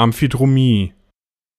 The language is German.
Amphidromie